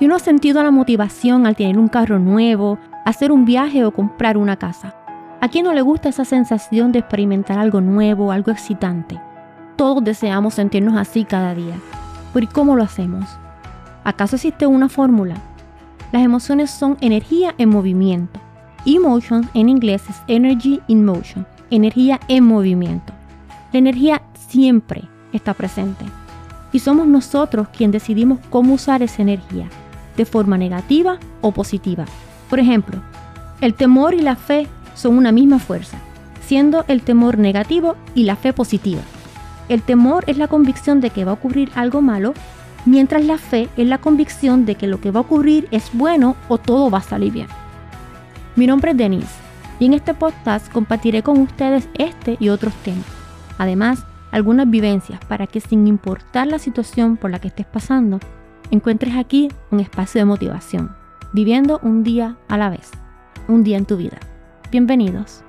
¿Quién no ha sentido la motivación al tener un carro nuevo, hacer un viaje o comprar una casa? ¿A quién no le gusta esa sensación de experimentar algo nuevo, algo excitante? Todos deseamos sentirnos así cada día. Pero ¿y cómo lo hacemos? ¿Acaso existe una fórmula? Las emociones son energía en movimiento. Emotion en inglés es energy in motion, energía en movimiento. La energía siempre está presente y somos nosotros quien decidimos cómo usar esa energía, de forma negativa o positiva. Por ejemplo, el temor y la fe son una misma fuerza, siendo el temor negativo y la fe positiva. El temor es la convicción de que va a ocurrir algo malo mientras la fe es la convicción de que lo que va a ocurrir es bueno o todo va a salir bien. Mi nombre es Denise y en este podcast compartiré con ustedes este y otros temas. Además, algunas vivencias para que sin importar la situación por la que estés pasando, encuentres aquí un espacio de motivación, viviendo un día a la vez, un día en tu vida. Bienvenidos.